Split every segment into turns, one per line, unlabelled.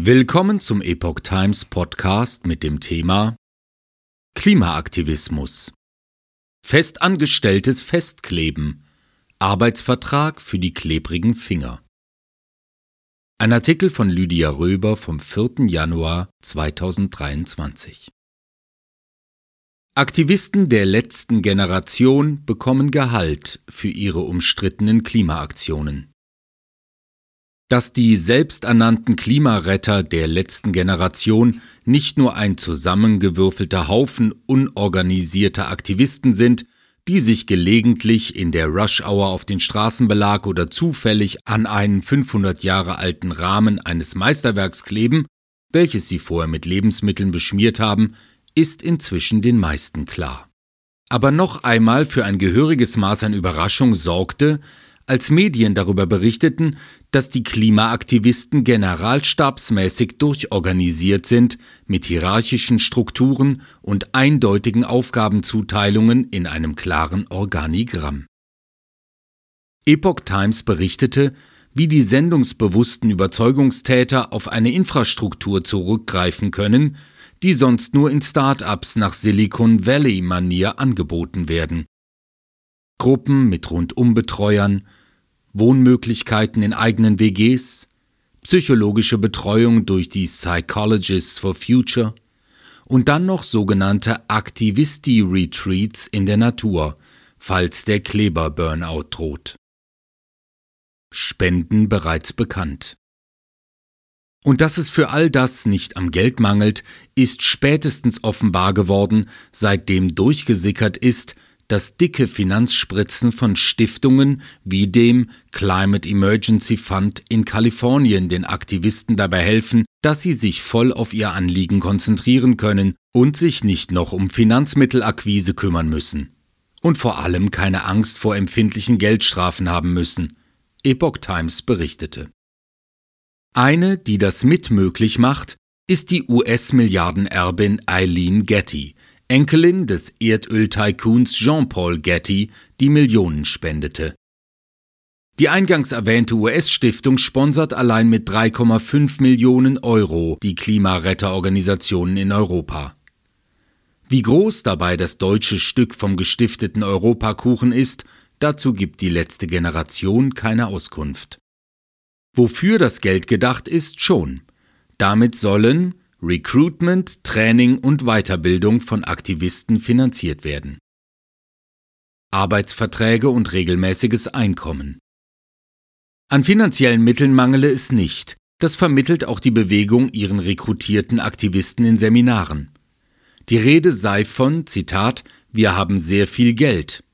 Willkommen zum Epoch Times Podcast mit dem Thema Klimaaktivismus. Festangestelltes Festkleben. Arbeitsvertrag für die klebrigen Finger. Ein Artikel von Lydia Röber vom 4. Januar 2023. Aktivisten der letzten Generation bekommen Gehalt für ihre umstrittenen Klimaaktionen dass die selbsternannten Klimaretter der letzten Generation nicht nur ein zusammengewürfelter Haufen unorganisierter Aktivisten sind, die sich gelegentlich in der Rush-Hour auf den Straßenbelag oder zufällig an einen 500 Jahre alten Rahmen eines Meisterwerks kleben, welches sie vorher mit Lebensmitteln beschmiert haben, ist inzwischen den meisten klar. Aber noch einmal für ein gehöriges Maß an Überraschung sorgte, als Medien darüber berichteten, dass die Klimaaktivisten generalstabsmäßig durchorganisiert sind, mit hierarchischen Strukturen und eindeutigen Aufgabenzuteilungen in einem klaren Organigramm. Epoch Times berichtete, wie die sendungsbewussten Überzeugungstäter auf eine Infrastruktur zurückgreifen können, die sonst nur in Start-ups nach Silicon Valley-Manier angeboten werden. Gruppen mit Rundumbetreuern, Wohnmöglichkeiten in eigenen WGs, psychologische Betreuung durch die Psychologists for Future und dann noch sogenannte Aktivisti-Retreats in der Natur, falls der Kleber-Burnout droht. Spenden bereits bekannt. Und dass es für all das nicht am Geld mangelt, ist spätestens offenbar geworden, seitdem durchgesickert ist, dass dicke Finanzspritzen von Stiftungen wie dem Climate Emergency Fund in Kalifornien den Aktivisten dabei helfen, dass sie sich voll auf ihr Anliegen konzentrieren können und sich nicht noch um Finanzmittelakquise kümmern müssen. Und vor allem keine Angst vor empfindlichen Geldstrafen haben müssen, Epoch Times berichtete. Eine, die das mitmöglich macht, ist die US-Milliardenerbin Eileen Getty, Enkelin des Erdöl-Tycoons Jean-Paul Getty, die Millionen spendete. Die eingangs erwähnte US-Stiftung sponsert allein mit 3,5 Millionen Euro die Klimaretterorganisationen in Europa. Wie groß dabei das deutsche Stück vom gestifteten Europakuchen ist, dazu gibt die letzte Generation keine Auskunft. Wofür das Geld gedacht ist, schon. Damit sollen, Recruitment, Training und Weiterbildung von Aktivisten finanziert werden. Arbeitsverträge und regelmäßiges Einkommen. An finanziellen Mitteln mangele es nicht, das vermittelt auch die Bewegung ihren rekrutierten Aktivisten in Seminaren. Die Rede sei von, Zitat, wir haben sehr viel Geld,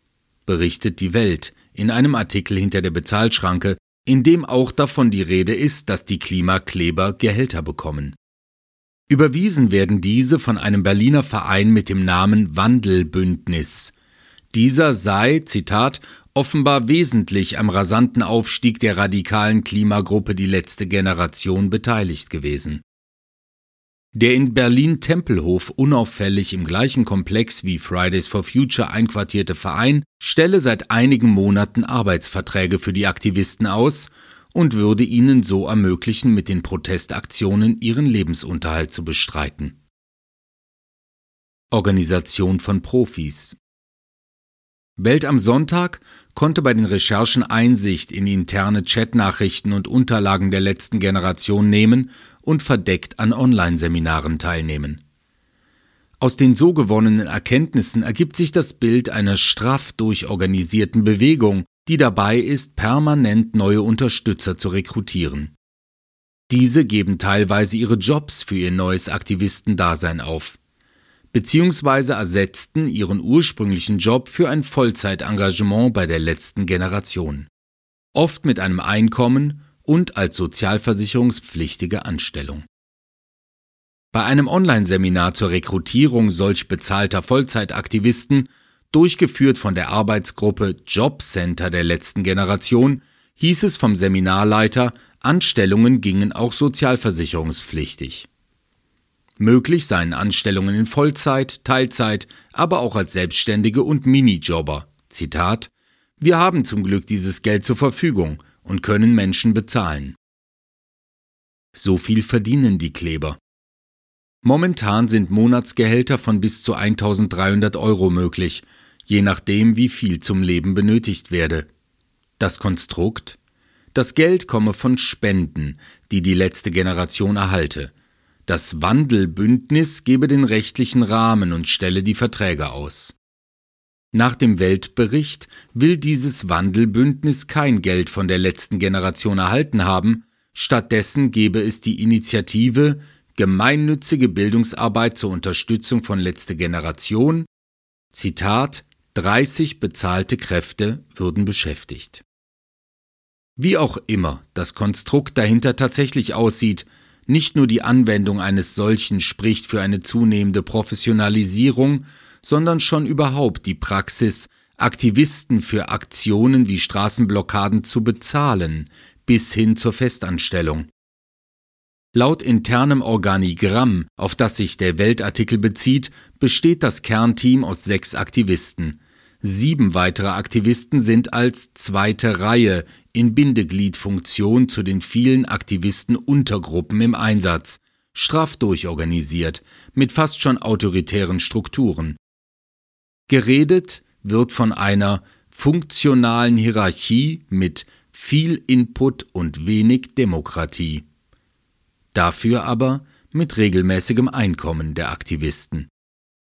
berichtet die Welt in einem Artikel hinter der Bezahlschranke, in dem auch davon die Rede ist, dass die Klimakleber Gehälter bekommen. Überwiesen werden diese von einem Berliner Verein mit dem Namen Wandelbündnis. Dieser sei, Zitat, offenbar wesentlich am rasanten Aufstieg der radikalen Klimagruppe Die letzte Generation beteiligt gewesen. Der in Berlin-Tempelhof unauffällig im gleichen Komplex wie Fridays for Future einquartierte Verein stelle seit einigen Monaten Arbeitsverträge für die Aktivisten aus und würde ihnen so ermöglichen, mit den Protestaktionen ihren Lebensunterhalt zu bestreiten. Organisation von Profis Welt am Sonntag konnte bei den Recherchen Einsicht in interne Chatnachrichten und Unterlagen der letzten Generation nehmen und verdeckt an Online-Seminaren teilnehmen. Aus den so gewonnenen Erkenntnissen ergibt sich das Bild einer straff durchorganisierten Bewegung, die dabei ist, permanent neue Unterstützer zu rekrutieren. Diese geben teilweise ihre Jobs für ihr neues Aktivistendasein auf, beziehungsweise ersetzten ihren ursprünglichen Job für ein Vollzeitengagement bei der letzten Generation, oft mit einem Einkommen und als sozialversicherungspflichtige Anstellung. Bei einem Online-Seminar zur Rekrutierung solch bezahlter Vollzeitaktivisten durchgeführt von der Arbeitsgruppe Jobcenter der letzten Generation, hieß es vom Seminarleiter, Anstellungen gingen auch sozialversicherungspflichtig. Möglich seien Anstellungen in Vollzeit, Teilzeit, aber auch als Selbstständige und Minijobber. Zitat Wir haben zum Glück dieses Geld zur Verfügung und können Menschen bezahlen. So viel verdienen die Kleber. Momentan sind Monatsgehälter von bis zu 1300 Euro möglich, je nachdem, wie viel zum Leben benötigt werde. Das Konstrukt? Das Geld komme von Spenden, die die letzte Generation erhalte. Das Wandelbündnis gebe den rechtlichen Rahmen und stelle die Verträge aus. Nach dem Weltbericht will dieses Wandelbündnis kein Geld von der letzten Generation erhalten haben, stattdessen gebe es die Initiative Gemeinnützige Bildungsarbeit zur Unterstützung von letzte Generation, Zitat, 30 bezahlte Kräfte würden beschäftigt. Wie auch immer das Konstrukt dahinter tatsächlich aussieht, nicht nur die Anwendung eines solchen spricht für eine zunehmende Professionalisierung, sondern schon überhaupt die Praxis, Aktivisten für Aktionen wie Straßenblockaden zu bezahlen, bis hin zur Festanstellung. Laut internem Organigramm, auf das sich der Weltartikel bezieht, besteht das Kernteam aus sechs Aktivisten. Sieben weitere Aktivisten sind als zweite Reihe in Bindegliedfunktion zu den vielen Aktivisten-Untergruppen im Einsatz, straff durchorganisiert, mit fast schon autoritären Strukturen. Geredet wird von einer funktionalen Hierarchie mit viel Input und wenig Demokratie. Dafür aber mit regelmäßigem Einkommen der Aktivisten.